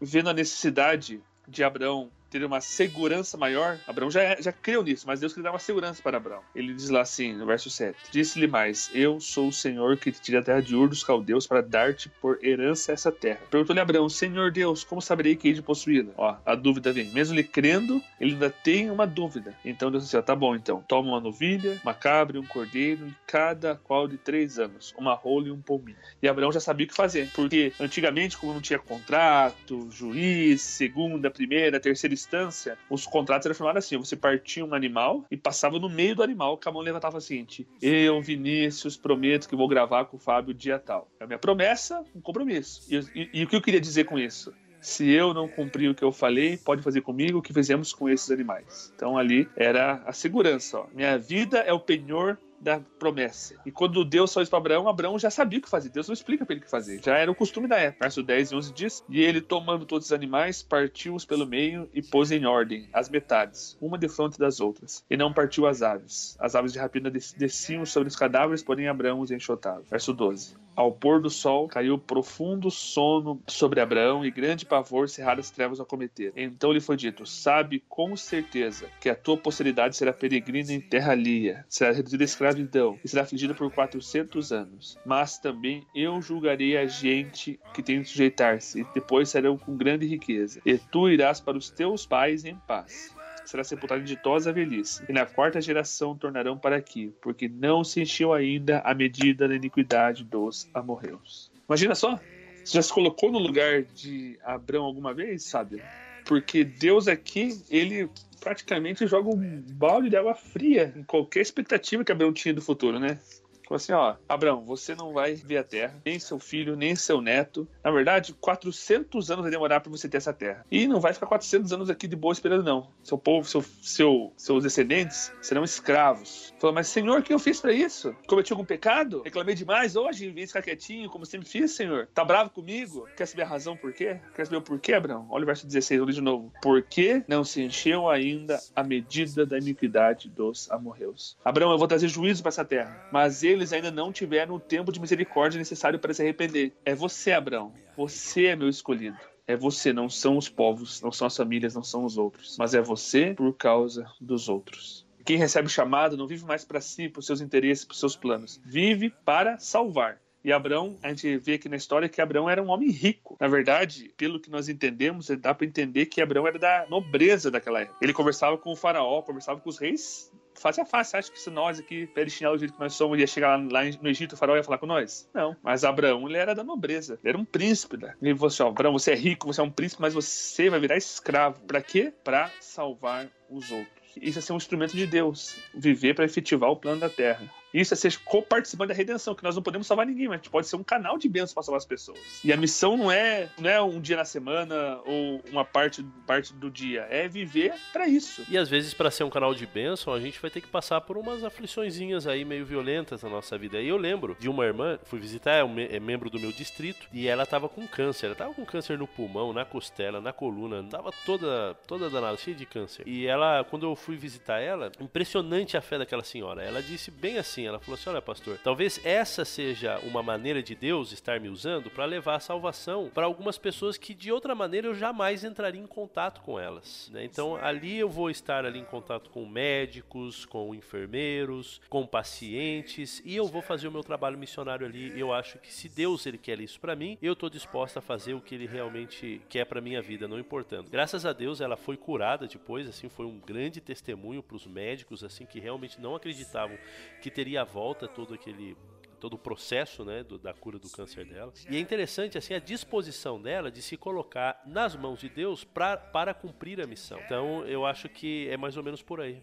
vendo a necessidade de Abraão ter uma segurança maior, Abraão já, já creu nisso, mas Deus queria dar uma segurança para Abraão. Ele diz lá assim, no verso 7: Disse-lhe mais: Eu sou o Senhor que te tira a terra de Ur dos caldeus para dar-te por herança essa terra. Perguntou-lhe Abraão: Senhor Deus, como saberei que hei de possuí-la? Ó, a dúvida vem. Mesmo ele crendo, ele ainda tem uma dúvida. Então Deus disse: Tá bom, então. Toma uma novilha, uma cabra e um cordeiro, cada qual de três anos, uma rola e um pombinho. E Abraão já sabia o que fazer, porque antigamente, como não tinha contrato, juiz, segunda, primeira, terceira instância, os contratos eram firmados assim: você partia um animal e passava no meio do animal, que a mão levantava seguinte: Eu, Vinícius, prometo que vou gravar com o Fábio dia tal. É a minha promessa, um compromisso. E, e, e o que eu queria dizer com isso? se eu não cumprir o que eu falei, pode fazer comigo o que fizemos com esses animais. Então ali era a segurança. Ó. Minha vida é o penhor da promessa. E quando Deus falou isso para Abraão, Abraão já sabia o que fazer. Deus não explica para ele o que fazer. Já era o costume da época. Verso 10 e 11 diz: E ele, tomando todos os animais, partiu-os pelo meio e pôs em ordem as metades, uma de frente das outras. E não partiu as aves. As aves de rapina desciam sobre os cadáveres, porém Abraão os enxotava. Verso 12. Ao pôr do sol, caiu profundo sono sobre Abraão e grande pavor cerradas trevas a cometer. Então lhe foi dito: Sabe com certeza que a tua posteridade será peregrina em terra alheia, será reduzida a escravidão e será afligida por quatrocentos anos. Mas também eu julgarei a gente que tem de sujeitar-se, e depois serão com grande riqueza. E tu irás para os teus pais em paz será sepultado em ditosa velhice, e na quarta geração tornarão para aqui, porque não se encheu ainda a medida da iniquidade dos amorreus. Imagina só, você já se colocou no lugar de Abraão alguma vez, sabe? Porque Deus aqui, ele praticamente joga um balde de água fria em qualquer expectativa que Abraão tinha do futuro, né? Falou assim, ó, Abraão, você não vai ver a terra, nem seu filho, nem seu neto. Na verdade, 400 anos vai demorar para você ter essa terra. E não vai ficar 400 anos aqui de boa esperando, não. Seu povo, seu, seu, seus descendentes serão escravos. Falou, mas Senhor, o que eu fiz para isso? Cometi algum pecado? Reclamei demais hoje, em vez de ficar quietinho, como sempre fiz, Senhor? Tá bravo comigo? Quer saber a razão por quê? Quer saber o porquê, Abraão? Olha o verso 16, eu li de novo. Porque não se encheu ainda a medida da iniquidade dos amorreus. Abraão, eu vou trazer juízo para essa terra, mas ele eles ainda não tiveram o tempo de misericórdia necessário para se arrepender. É você, Abraão. Você é meu escolhido. É você, não são os povos, não são as famílias, não são os outros. Mas é você por causa dos outros. Quem recebe o chamado não vive mais para si, para os seus interesses, para os seus planos. Vive para salvar. E Abraão, a gente vê aqui na história que Abraão era um homem rico. Na verdade, pelo que nós entendemos, dá para entender que Abraão era da nobreza daquela época. Ele conversava com o faraó, conversava com os reis face a face. Acha que se nós aqui, pé chinelo do jeito que nós somos, ia chegar lá, no Egito, o faraó ia falar com nós? Não. Mas Abraão, ele era da nobreza. Ele era um príncipe. Né? Ele falou assim, Abraão, você é rico, você é um príncipe, mas você vai virar escravo. Para quê? Para salvar os outros. Isso é ser um instrumento de Deus. Viver para efetivar o plano da terra. Isso é ser co-participante da redenção, que nós não podemos salvar ninguém, mas a gente pode ser um canal de bênção para salvar as pessoas. E a missão não é, não é um dia na semana ou uma parte, parte do dia, é viver para isso. E às vezes, para ser um canal de bênção, a gente vai ter que passar por umas afliçõezinhas aí meio violentas na nossa vida. E eu lembro de uma irmã, fui visitar, é, é membro do meu distrito, e ela tava com câncer. Ela tava com câncer no pulmão, na costela, na coluna, tava toda, toda danada, cheia de câncer. E ela, quando eu fui visitar ela, impressionante a fé daquela senhora. Ela disse bem assim: Ela falou assim: olha, pastor, talvez essa seja uma maneira de Deus estar me usando para levar a salvação para algumas pessoas que de outra maneira eu jamais entraria em contato com elas. Né? Então ali eu vou estar ali em contato com médicos, com enfermeiros, com pacientes e eu vou fazer o meu trabalho missionário ali. Eu acho que se Deus ele quer isso para mim, eu estou disposta a fazer o que ele realmente quer para minha vida, não importando. Graças a Deus ela foi curada depois, assim, foi um grande testemunho para os médicos assim que realmente não acreditavam que teria a volta todo aquele todo o processo né, do, da cura do câncer dela. E é interessante assim a disposição dela de se colocar nas mãos de Deus pra, para cumprir a missão. Então eu acho que é mais ou menos por aí.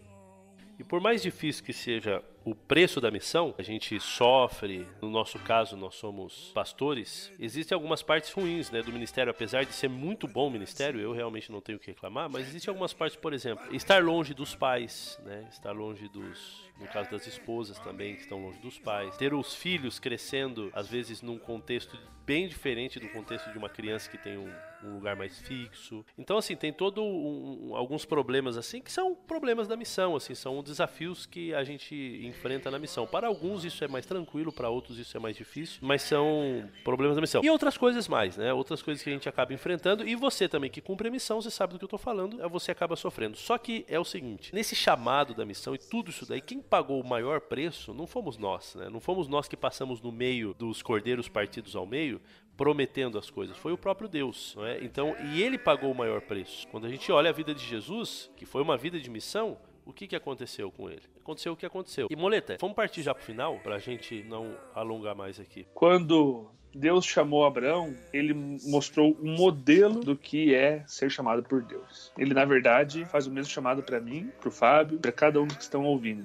E por mais difícil que seja o preço da missão, a gente sofre, no nosso caso, nós somos pastores, existem algumas partes ruins né, do ministério, apesar de ser muito bom o ministério, eu realmente não tenho o que reclamar, mas existem algumas partes, por exemplo, estar longe dos pais, né, estar longe dos, no caso das esposas também, que estão longe dos pais, ter os filhos crescendo, às vezes num contexto bem diferente do contexto de uma criança que tem um, um lugar mais fixo. Então, assim, tem todo um, alguns problemas assim que são problemas da missão, assim, são desafios que a gente enfrenta na missão. Para alguns isso é mais tranquilo, para outros isso é mais difícil, mas são problemas da missão. E outras coisas mais, né? Outras coisas que a gente acaba enfrentando e você também que cumpre a missão, você sabe do que eu tô falando, é você acaba sofrendo. Só que é o seguinte, nesse chamado da missão e tudo isso daí, quem pagou o maior preço não fomos nós, né? Não fomos nós que passamos no meio dos cordeiros partidos ao meio, prometendo as coisas, foi o próprio Deus, não é? Então, e ele pagou o maior preço. Quando a gente olha a vida de Jesus, que foi uma vida de missão, o que, que aconteceu com ele? Aconteceu o que aconteceu. E Moleta, vamos partir já pro final, pra gente não alongar mais aqui. Quando Deus chamou Abraão, ele mostrou um modelo do que é ser chamado por Deus. Ele, na verdade, faz o mesmo chamado para mim, pro Fábio, para cada um que estão ouvindo.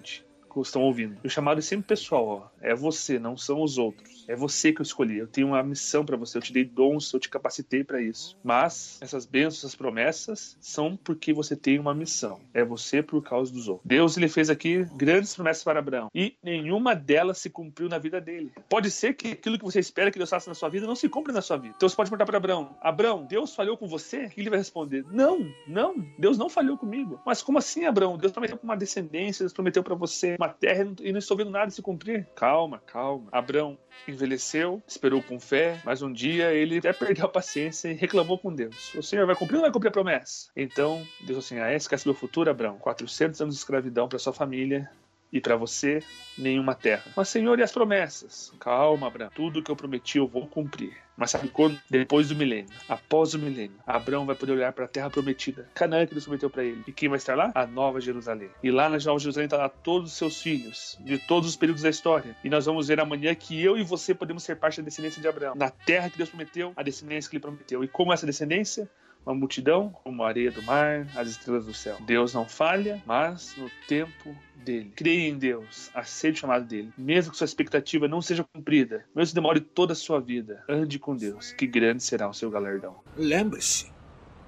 Estão ouvindo. O chamado é sempre pessoal, ó. É você, não são os outros. É você que eu escolhi. Eu tenho uma missão para você. Eu te dei dons, eu te capacitei para isso. Mas essas bênçãos, essas promessas são porque você tem uma missão. É você por causa dos outros. Deus ele fez aqui grandes promessas para Abraão e nenhuma delas se cumpriu na vida dele. Pode ser que aquilo que você espera que Deus faça na sua vida não se cumpra na sua vida. Então você pode perguntar para Abraão: Abraão, Deus falhou com você? E ele vai responder: Não, não, Deus não falhou comigo. Mas como assim, Abraão? Deus prometeu uma descendência, Deus prometeu para você uma terra e não estou vendo nada se cumprir. Calma, calma. Abraão, envelheceu, esperou com fé, mas um dia ele até perdeu a paciência e reclamou com Deus. O Senhor vai cumprir ou não vai cumprir a promessa? Então, Deus assim, ah, saber o futuro, Abraão? 400 anos de escravidão para sua família, e para você nenhuma terra. Mas, Senhor, e as promessas? Calma, Abraão. Tudo que eu prometi eu vou cumprir. Mas sabe quando? Depois do milênio, após o milênio, Abraão vai poder olhar para a terra prometida, Canaã que Deus prometeu para ele. E quem vai estar lá? A Nova Jerusalém. E lá na Nova Jerusalém está lá todos os seus filhos, de todos os períodos da história. E nós vamos ver amanhã que eu e você podemos ser parte da descendência de Abraão. Na terra que Deus prometeu, a descendência que ele prometeu. E como essa descendência? Uma multidão como a areia do mar, as estrelas do céu. Deus não falha, mas no tempo dele. Creia em Deus, aceite o chamado dele. Mesmo que sua expectativa não seja cumprida, mesmo que demore toda a sua vida, ande com Deus, que grande será o seu galardão. Lembre-se,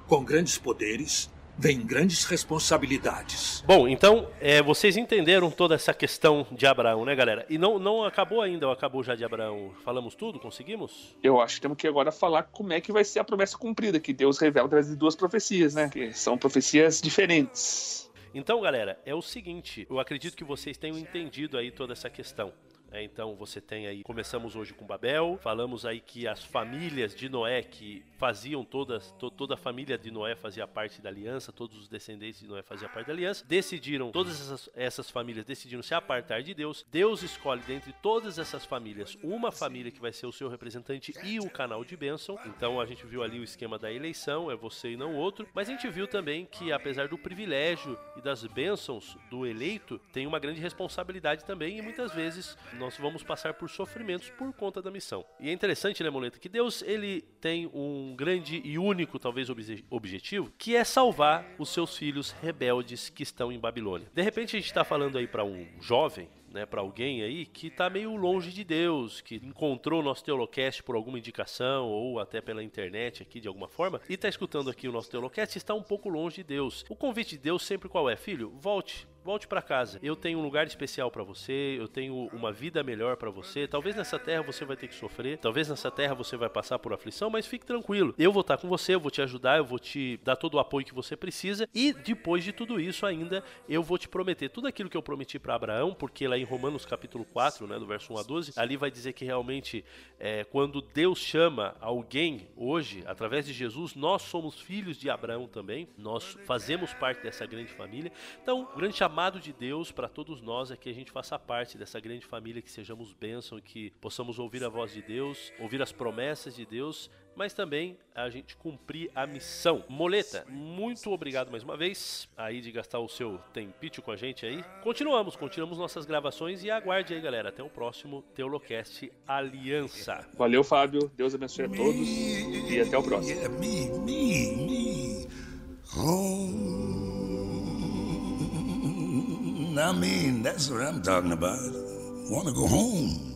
com grandes poderes vem grandes responsabilidades. Bom, então é, vocês entenderam toda essa questão de Abraão, né, galera? E não, não acabou ainda, ou acabou já de Abraão? Falamos tudo? Conseguimos? Eu acho que temos que agora falar como é que vai ser a promessa cumprida, que Deus revela através de duas profecias, né? Que são profecias diferentes. Então, galera, é o seguinte, eu acredito que vocês tenham entendido aí toda essa questão. É, então você tem aí, começamos hoje com Babel, falamos aí que as famílias de Noé que faziam todas, to, toda a família de Noé fazia parte da aliança, todos os descendentes de Noé faziam parte da aliança, decidiram, todas essas, essas famílias decidiram se apartar de Deus, Deus escolhe dentre todas essas famílias uma família que vai ser o seu representante e o canal de bênção, então a gente viu ali o esquema da eleição, é você e não outro, mas a gente viu também que apesar do privilégio e das bênçãos do eleito, tem uma grande responsabilidade também e muitas vezes nós vamos passar por sofrimentos por conta da missão. E é interessante, né, Moleta, que Deus ele tem um grande e único, talvez, objetivo, que é salvar os seus filhos rebeldes que estão em Babilônia. De repente a gente está falando aí para um jovem né, para alguém aí que está meio longe de Deus, que encontrou o nosso Teolocast por alguma indicação ou até pela internet aqui de alguma forma e está escutando aqui o nosso Teolocast está um pouco longe de Deus. O convite de Deus sempre qual é? Filho, volte, volte para casa. Eu tenho um lugar especial para você, eu tenho uma vida melhor para você. Talvez nessa terra você vai ter que sofrer, talvez nessa terra você vai passar por aflição, mas fique tranquilo. Eu vou estar com você, eu vou te ajudar, eu vou te dar todo o apoio que você precisa e depois de tudo isso ainda eu vou te prometer tudo aquilo que eu prometi para Abraão, porque lá em Romanos capítulo 4, né, do verso 1 a 12, ali vai dizer que realmente é, quando Deus chama alguém hoje, através de Jesus, nós somos filhos de Abraão também, nós fazemos parte dessa grande família. Então, grande chamado de Deus para todos nós é que a gente faça parte dessa grande família, que sejamos bênção, que possamos ouvir a voz de Deus, ouvir as promessas de Deus mas também a gente cumprir a missão. Moleta, muito obrigado mais uma vez aí de gastar o seu tempito com a gente aí. Continuamos, continuamos nossas gravações e aguarde aí, galera. Até o próximo Teolocast Aliança. Valeu, Fábio. Deus abençoe a todos e até o próximo. I mean, that's what I'm talking about. Want to go home.